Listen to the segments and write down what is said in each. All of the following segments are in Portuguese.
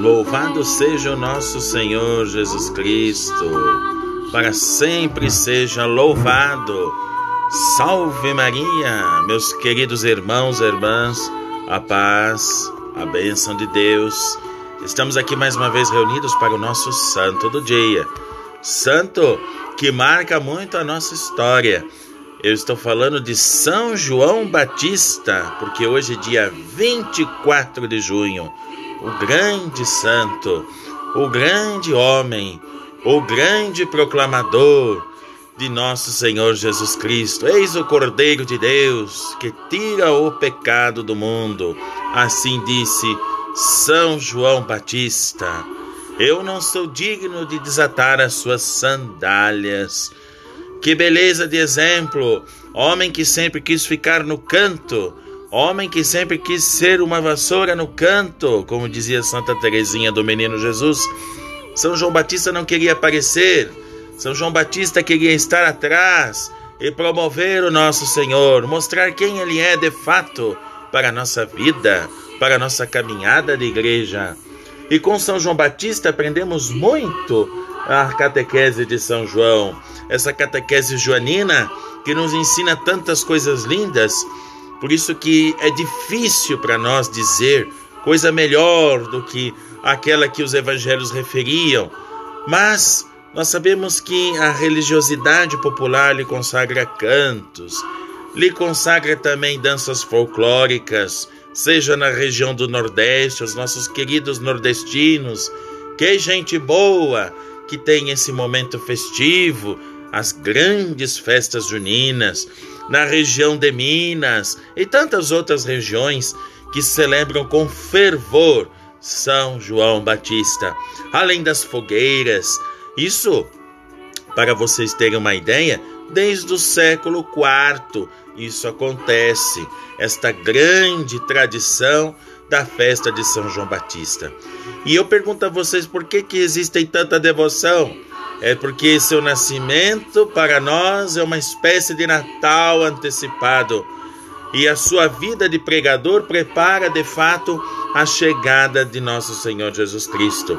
Louvado seja o nosso Senhor Jesus Cristo, para sempre seja louvado. Salve Maria, meus queridos irmãos e irmãs, a paz, a bênção de Deus. Estamos aqui mais uma vez reunidos para o nosso santo do dia. Santo que marca muito a nossa história. Eu estou falando de São João Batista, porque hoje é dia 24 de junho o grande santo, o grande homem, o grande proclamador de nosso Senhor Jesus Cristo. Eis o Cordeiro de Deus que tira o pecado do mundo. Assim disse São João Batista. Eu não sou digno de desatar as suas sandálias. Que beleza de exemplo! Homem que sempre quis ficar no canto Homem que sempre quis ser uma vassoura no canto, como dizia Santa Teresinha do Menino Jesus. São João Batista não queria aparecer. São João Batista queria estar atrás e promover o nosso Senhor, mostrar quem ele é de fato para a nossa vida, para a nossa caminhada de igreja. E com São João Batista aprendemos muito a catequese de São João, essa catequese joanina que nos ensina tantas coisas lindas por isso que é difícil para nós dizer coisa melhor do que aquela que os evangelhos referiam, mas nós sabemos que a religiosidade popular lhe consagra cantos, lhe consagra também danças folclóricas, seja na região do Nordeste, os nossos queridos nordestinos, que gente boa que tem esse momento festivo, as grandes festas juninas, na região de Minas e tantas outras regiões que celebram com fervor São João Batista, além das fogueiras. Isso, para vocês terem uma ideia, desde o século IV isso acontece, esta grande tradição da festa de São João Batista. E eu pergunto a vocês por que, que existem tanta devoção? É porque seu nascimento para nós é uma espécie de Natal antecipado. E a sua vida de pregador prepara de fato a chegada de nosso Senhor Jesus Cristo.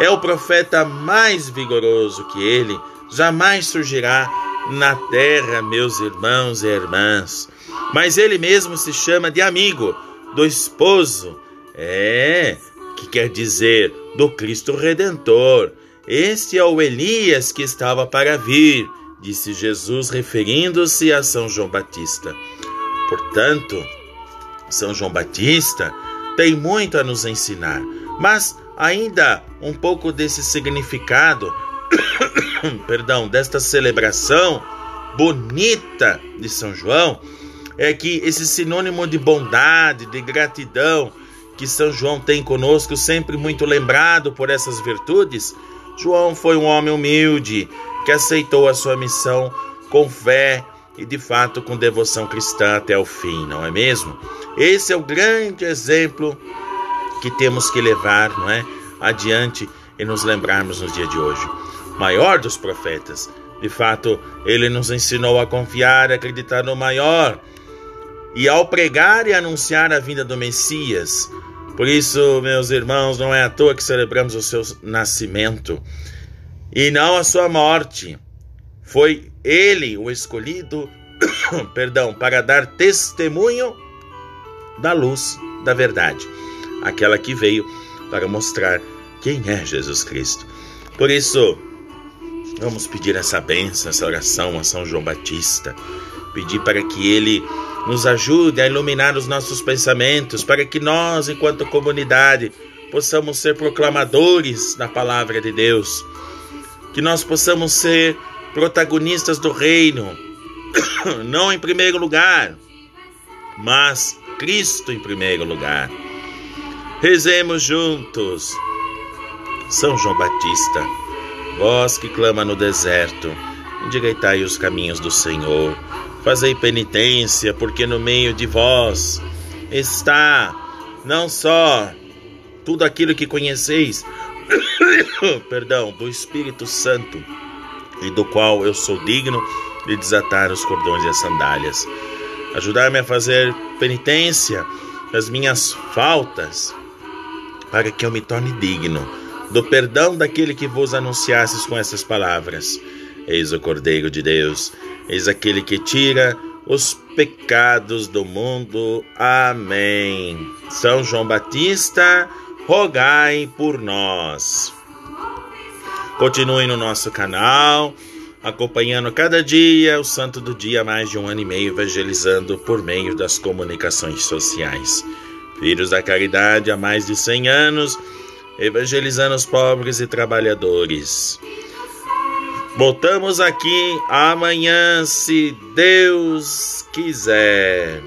É o profeta mais vigoroso que ele, jamais surgirá na terra, meus irmãos e irmãs. Mas ele mesmo se chama de amigo do esposo. É, que quer dizer do Cristo Redentor. Este é o Elias que estava para vir, disse Jesus, referindo-se a São João Batista. Portanto, São João Batista tem muito a nos ensinar, mas ainda um pouco desse significado, perdão, desta celebração bonita de São João, é que esse sinônimo de bondade, de gratidão que São João tem conosco, sempre muito lembrado por essas virtudes, João foi um homem humilde que aceitou a sua missão com fé e de fato com devoção cristã até o fim, não é mesmo? Esse é o grande exemplo que temos que levar, não é, adiante e nos lembrarmos no dia de hoje. Maior dos profetas, de fato, ele nos ensinou a confiar e acreditar no maior. E ao pregar e anunciar a vinda do Messias, por isso, meus irmãos, não é à toa que celebramos o seu nascimento e não a sua morte. Foi ele o escolhido, perdão, para dar testemunho da luz da verdade, aquela que veio para mostrar quem é Jesus Cristo. Por isso, vamos pedir essa bênção, essa oração a São João Batista, pedir para que ele nos ajude a iluminar os nossos pensamentos, para que nós, enquanto comunidade, possamos ser proclamadores da palavra de Deus, que nós possamos ser protagonistas do reino, não em primeiro lugar, mas Cristo em primeiro lugar. Rezemos juntos. São João Batista, vós que clama no deserto, endireitai os caminhos do Senhor. Fazei penitência, porque no meio de vós está não só tudo aquilo que conheceis, perdão, do Espírito Santo, e do qual eu sou digno de desatar os cordões e as sandálias. Ajudar-me a fazer penitência das minhas faltas, para que eu me torne digno do perdão daquele que vos anunciasses com essas palavras. Eis o Cordeiro de Deus, eis aquele que tira os pecados do mundo. Amém. São João Batista, rogai por nós. Continue no nosso canal, acompanhando cada dia o Santo do Dia, mais de um ano e meio, evangelizando por meio das comunicações sociais. Filhos da Caridade há mais de 100 anos, evangelizando os pobres e trabalhadores. Voltamos aqui amanhã, se Deus quiser.